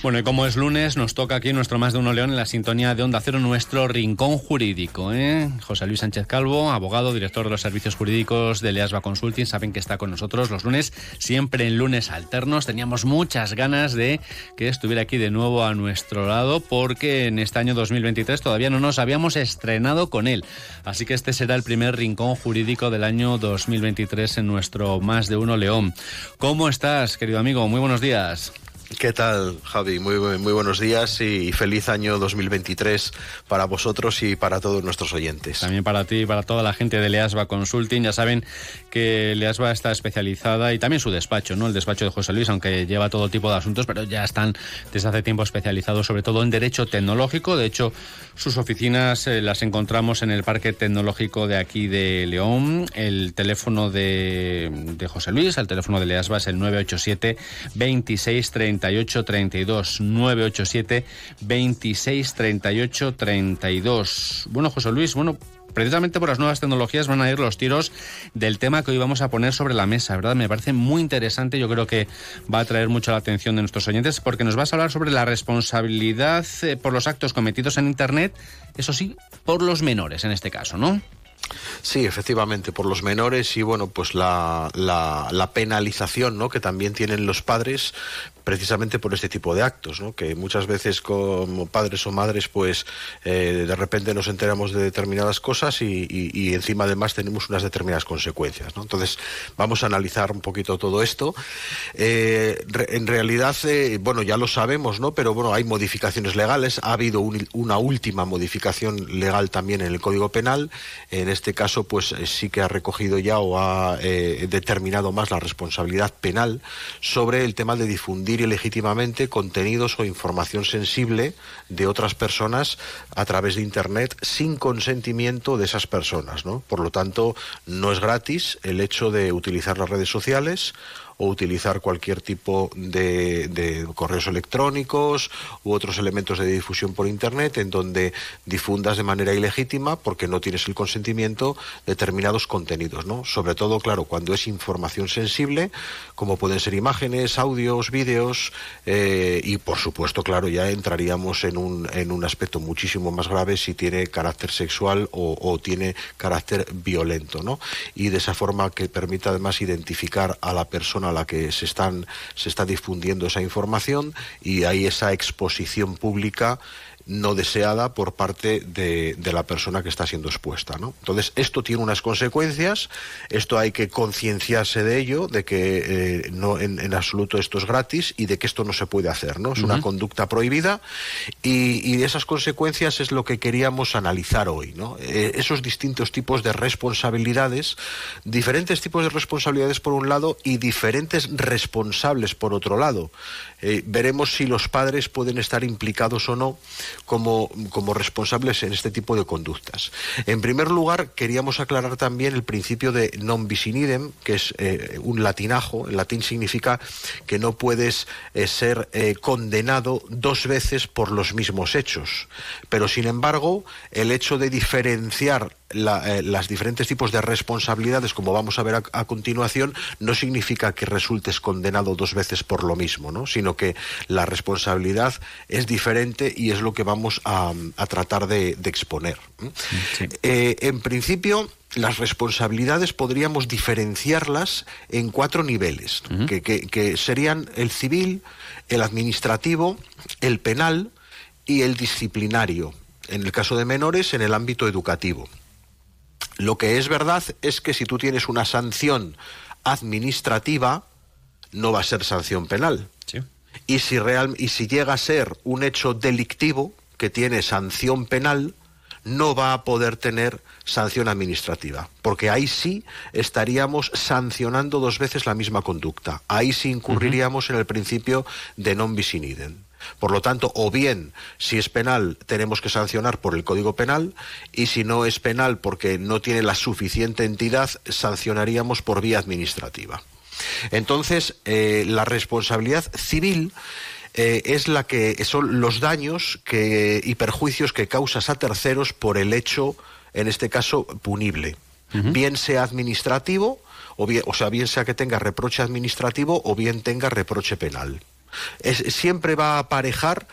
Bueno, y como es lunes, nos toca aquí nuestro Más de Uno León en la sintonía de Onda Cero, nuestro rincón jurídico. ¿eh? José Luis Sánchez Calvo, abogado, director de los servicios jurídicos de Leasba Consulting, saben que está con nosotros los lunes, siempre en lunes alternos. Teníamos muchas ganas de que estuviera aquí de nuevo a nuestro lado, porque en este año 2023 todavía no nos habíamos estrenado con él. Así que este será el primer rincón jurídico del año 2023 en nuestro Más de Uno León. ¿Cómo estás, querido amigo? Muy buenos días. ¿Qué tal, Javi? Muy, muy buenos días y feliz año 2023 para vosotros y para todos nuestros oyentes. También para ti y para toda la gente de Leasba Consulting. Ya saben que Leasba está especializada y también su despacho, ¿no? El despacho de José Luis, aunque lleva todo tipo de asuntos, pero ya están desde hace tiempo especializados sobre todo en derecho tecnológico. De hecho, sus oficinas eh, las encontramos en el Parque Tecnológico de aquí de León. El teléfono de, de José Luis, el teléfono de Leasba es el 987 2630 38 32 987 26 38 32. Bueno, José Luis, bueno, precisamente por las nuevas tecnologías van a ir los tiros del tema que hoy vamos a poner sobre la mesa, ¿verdad? Me parece muy interesante, yo creo que va a traer mucho la atención de nuestros oyentes porque nos vas a hablar sobre la responsabilidad eh, por los actos cometidos en Internet, eso sí, por los menores en este caso, ¿no? Sí, efectivamente, por los menores y bueno, pues la, la, penalización ¿no? que también tienen los padres precisamente por este tipo de actos, que muchas veces como padres o madres pues eh, de repente nos enteramos de determinadas cosas y, encima además tenemos unas determinadas consecuencias. Entonces vamos a analizar un poquito todo esto. Eh, en realidad, eh, bueno, ya lo sabemos, ¿no? pero bueno, hay modificaciones legales, ha habido un, una última modificación legal también en el Código Penal, en este caso pues sí que ha recogido ya o ha determinado más la responsabilidad penal sobre el tema de difundir ilegítimamente contenidos o información sensible de otras personas a través de Internet sin consentimiento de esas personas. ¿no? Por lo tanto, no es gratis el hecho de utilizar las redes sociales o utilizar cualquier tipo de, correos electrónicos u otros elementos de difusión por Internet en donde difundas de manera ilegítima porque no tienes el consentimiento determinados contenidos, ¿no? Sobre todo, claro, cuando es información sensible, como pueden ser imágenes, audios, vídeos eh, y, por supuesto, claro, ya entraríamos en un, en un aspecto muchísimo más grave si tiene carácter sexual o, o tiene carácter violento, ¿no? Y de esa forma que permita además identificar a la persona a la que se están se está difundiendo esa información y hay esa exposición pública no deseada por parte de, de, la persona que está siendo expuesta. ¿no? Entonces, esto tiene unas consecuencias, esto hay que concienciarse de ello, de que eh, no en, en, absoluto esto es gratis y de que esto no se puede hacer, ¿no? Es uh -huh. una conducta prohibida y, y, esas consecuencias es lo que queríamos analizar hoy, ¿no? Eh, esos distintos tipos de responsabilidades, diferentes tipos de responsabilidades por un lado y diferentes responsables por otro lado. Eh, veremos si los padres pueden estar implicados o no como, como, responsables en este tipo de conductas. En primer lugar, queríamos aclarar también el principio de non bis in idem, que es eh, un latinajo. En latín significa que no puedes eh, ser eh, condenado dos veces por los mismos hechos. Pero, sin embargo, el hecho de diferenciar la, eh, las diferentes tipos de responsabilidades, como vamos a ver a, a, continuación, no significa que resultes condenado dos veces por lo mismo, ¿no? sino que la responsabilidad es diferente y es lo que vamos a, a tratar de, de exponer. Sí. Eh, en principio, las responsabilidades podríamos diferenciarlas en cuatro niveles, uh -huh. que, que, que serían el civil, el administrativo, el penal y el disciplinario. En el caso de menores, en el ámbito educativo. Lo que es verdad es que si tú tienes una sanción administrativa, no va a ser sanción penal. Sí. Y, si real, y si llega a ser un hecho delictivo que tiene sanción penal, no va a poder tener sanción administrativa, porque ahí sí estaríamos sancionando dos veces la misma conducta. Ahí sí incurriríamos uh -huh. en el principio de non bis in idem. Por lo tanto, o bien, si es penal, tenemos que sancionar por el Código Penal, y si no es penal porque no tiene la suficiente entidad, sancionaríamos por vía administrativa. Entonces, eh, la responsabilidad civil eh, es la que son los daños que, y perjuicios que causas a terceros por el hecho, en este caso, punible. Uh -huh. Bien sea administrativo, o, bien, o sea, bien sea que tenga reproche administrativo o bien tenga reproche penal. Siempre va a aparejar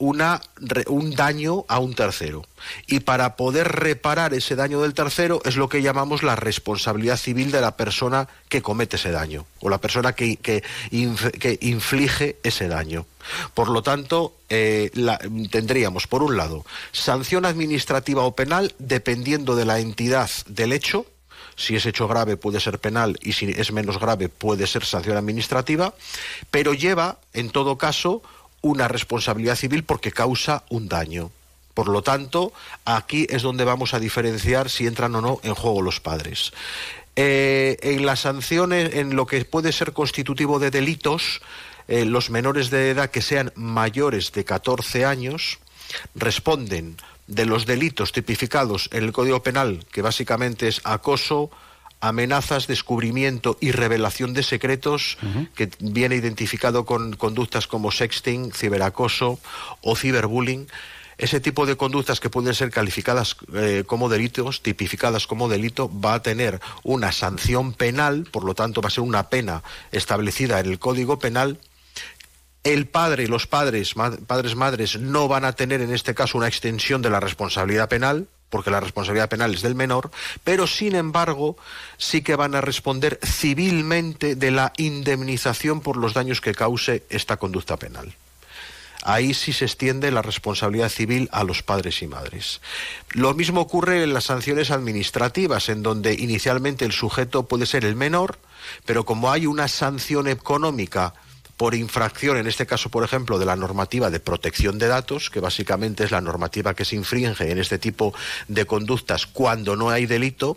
una, un daño a un tercero. Y para poder reparar ese daño del tercero es lo que llamamos la responsabilidad civil de la persona que comete ese daño o la persona que, que, inflige ese daño. Por lo tanto, eh, tendríamos, por un lado, sanción administrativa o penal dependiendo de la entidad del hecho, si es hecho grave puede ser penal y si es menos grave puede ser sanción administrativa, pero lleva, en todo caso, una responsabilidad civil porque causa un daño. Por lo tanto, aquí es donde vamos a diferenciar si entran o no en juego los padres. Eh, en las sanciones, en lo que puede ser constitutivo de delitos, eh, los menores de edad que sean mayores de 14 años responden de los delitos tipificados en el Código Penal, que básicamente es acoso, amenazas, descubrimiento y revelación de secretos, que viene identificado con conductas como sexting, ciberacoso o ciberbullying. Ese tipo de conductas que pueden ser calificadas eh, como delitos, tipificadas como delito, va a tener una sanción penal, por lo tanto va a ser una pena establecida en el Código Penal el padre los padres, padres, madres, no van a tener en este caso una extensión de la responsabilidad penal, porque la responsabilidad penal es del menor, pero sin embargo sí que van a responder civilmente de la indemnización por los daños que cause esta conducta penal. Ahí sí se extiende la responsabilidad civil a los padres y madres. Lo mismo ocurre en las sanciones administrativas, en donde inicialmente el sujeto puede ser el menor, pero como hay una sanción económica por infracción, en este caso, por ejemplo, de la normativa de protección de datos, que básicamente es la normativa que se infringe en este tipo de conductas cuando no hay delito,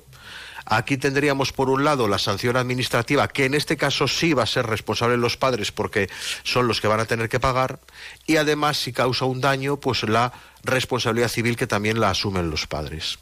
Aquí tendríamos, por un lado, la sanción administrativa, que en este caso sí va a ser responsable los padres porque son los que van a tener que pagar, y además, si causa un daño, pues la responsabilidad civil que también la asumen los padres.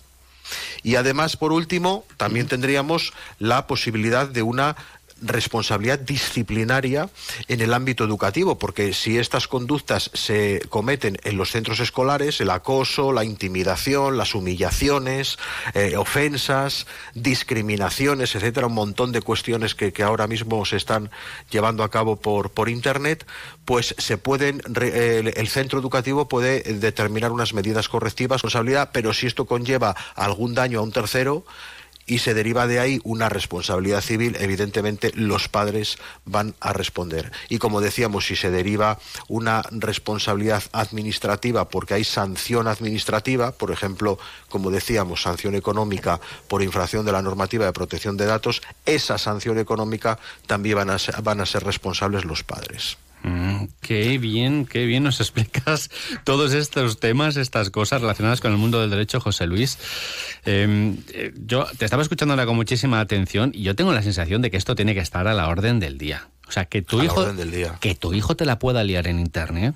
Y además, por último, también tendríamos la posibilidad de una responsabilidad disciplinaria en el ámbito educativo, porque si estas conductas se cometen en los centros escolares, el acoso, la intimidación, las humillaciones, eh, ofensas, discriminaciones, etcétera, un montón de cuestiones que, ahora mismo se están llevando a cabo por, por Internet, pues se pueden, el, centro educativo puede determinar unas medidas correctivas, responsabilidad, pero si esto conlleva algún daño a un tercero, y se deriva de ahí una responsabilidad civil, evidentemente los padres van a responder. Y como decíamos, si se deriva una responsabilidad administrativa porque hay sanción administrativa, por ejemplo, como decíamos, sanción económica por infracción de la normativa de protección de datos, esa sanción económica también van a van a ser responsables los padres. Mm, qué bien, qué bien nos explicas todos estos temas, estas cosas relacionadas con el mundo del derecho, José Luis. Em, eh, yo te estaba escuchando ahora con muchísima atención y yo tengo la sensación de que esto tiene que estar a la orden del día. O sea, que tu hijo, que tu hijo te la pueda liar en internet,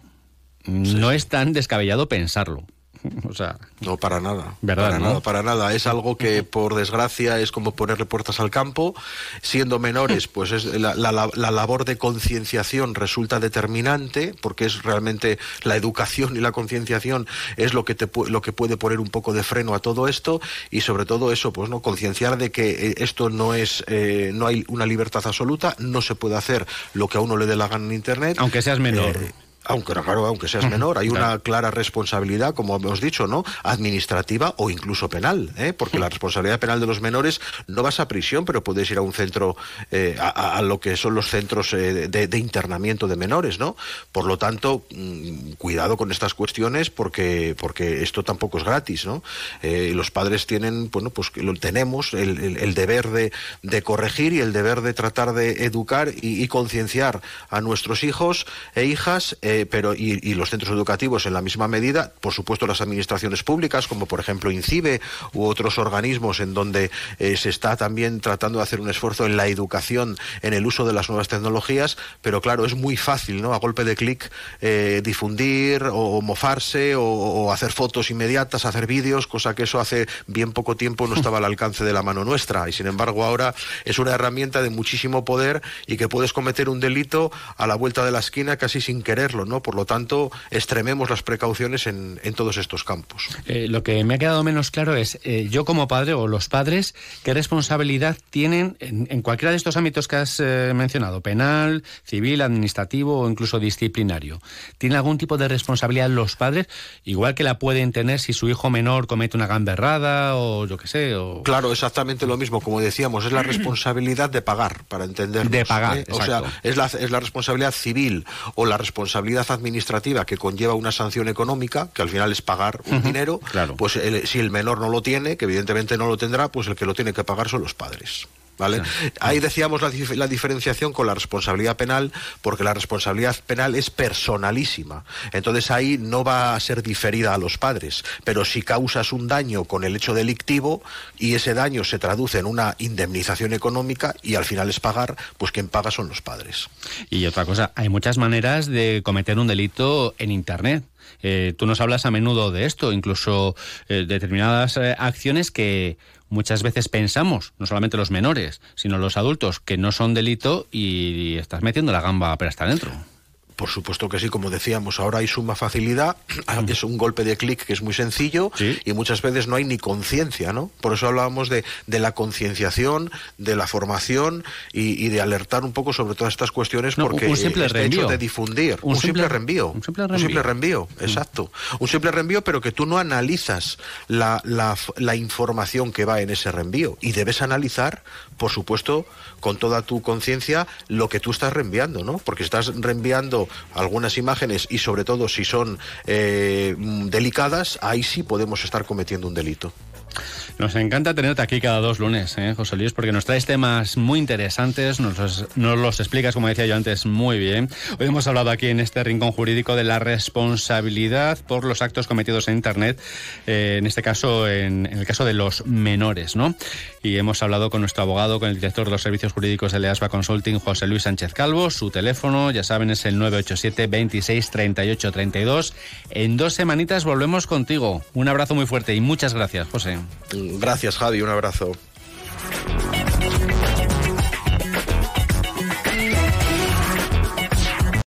no es tan descabellado pensarlo. O sea, no para nada, para nada, para nada. Es algo que por desgracia es como ponerle puertas al campo. Siendo menores, pues es la, labor de concienciación resulta determinante porque es realmente la educación y la concienciación es lo que te lo que puede poner un poco de freno a todo esto y sobre todo eso, pues no concienciar de que eh, esto no es eh, no hay una libertad absoluta, no se puede hacer lo que a uno le dé la gana en internet, aunque seas menor. Eh, aunque claro, aunque seas menor, hay una clara responsabilidad, como hemos dicho, ¿no? Administrativa o incluso penal, ¿eh? porque la responsabilidad penal de los menores no vas a prisión, pero puedes ir a un centro, eh, a, lo que son los centros eh, de, internamiento de menores, ¿no? Por lo tanto, mm, cuidado con estas cuestiones, porque porque esto tampoco es gratis, ¿no? los padres tienen, bueno, pues lo tenemos el, deber de, de, corregir y el deber de tratar de educar y, y concienciar a nuestros hijos e hijas. Eh, pero y, los centros educativos en la misma medida, por supuesto las administraciones públicas, como por ejemplo INCIBE u otros organismos en donde eh, se está también tratando de hacer un esfuerzo en la educación, en el uso de las nuevas tecnologías, pero claro, es muy fácil, ¿no? A golpe de clic eh, difundir o, mofarse o, hacer fotos inmediatas, hacer vídeos, cosa que eso hace bien poco tiempo no estaba al alcance de la mano nuestra y sin embargo ahora es una herramienta de muchísimo poder y que puedes cometer un delito a la vuelta de la esquina casi sin quererlo. ¿No? Por lo tanto, extrememos las precauciones en, todos estos campos. Eh, lo que me ha quedado menos claro es, eh, yo como padre o los padres, ¿qué responsabilidad tienen en, cualquiera de estos ámbitos que has eh, mencionado? Penal, civil, administrativo o incluso disciplinario. ¿Tienen algún tipo de responsabilidad los padres? Igual que la pueden tener si su hijo menor comete una gamberrada o yo qué sé. O... Claro, exactamente lo mismo. Como decíamos, es la responsabilidad de pagar, para entender. De pagar. O sea, es la, es la responsabilidad civil o la responsabilidad administrativa que conlleva una sanción económica, que al final es pagar un dinero, pues si el menor no lo tiene, que evidentemente no lo tendrá, pues el que lo tiene que pagar son los padres. ¿Vale? Ahí decíamos la, la, diferenciación con la responsabilidad penal, porque la responsabilidad penal es personalísima. Entonces ahí no va a ser diferida a los padres. Pero si causas un daño con el hecho delictivo y ese daño se traduce en una indemnización económica y al final es pagar, pues quien paga son los padres. Y otra cosa, hay muchas maneras de cometer un delito en Internet. Eh, tú nos hablas a menudo de esto, incluso eh, determinadas eh, acciones que muchas veces pensamos, no solamente los menores, sino los adultos, que no son delito y estás metiendo la gamba para estar dentro. Por supuesto que sí, como decíamos, ahora hay suma facilidad, es un golpe de clic que es muy sencillo y muchas veces no hay ni conciencia, ¿no? Por eso hablábamos de, de la concienciación, de la formación y, de alertar un poco sobre todas estas cuestiones porque un simple este reenvío. hecho de difundir, un, simple, reenvío, un simple reenvío, un simple reenvío, mm. exacto, un simple reenvío, pero que tú no analizas la, la, la información que va en ese reenvío y debes analizar, por supuesto, con toda tu conciencia lo que tú estás reenviando, ¿no? Porque estás reenviando algunas imágenes y sobre todo si son eh, delicadas, ahí sí podemos estar cometiendo un delito. Nos encanta tenerte aquí cada dos lunes, ¿eh, José Luis, porque nos traes temas muy interesantes, nos los, explicas, como decía yo antes, muy bien. Hoy hemos hablado aquí en este rincón jurídico de la responsabilidad por los actos cometidos en Internet, eh, en este caso, en, el caso de los menores, ¿no? Y hemos hablado con nuestro abogado, con el director de los servicios jurídicos de Leaspa Consulting, José Luis Sánchez Calvo. Su teléfono, ya saben, es el 987 26 38 32. En dos semanitas volvemos contigo. Un abrazo muy fuerte y muchas gracias, José. Gracias, Javi. Un abrazo.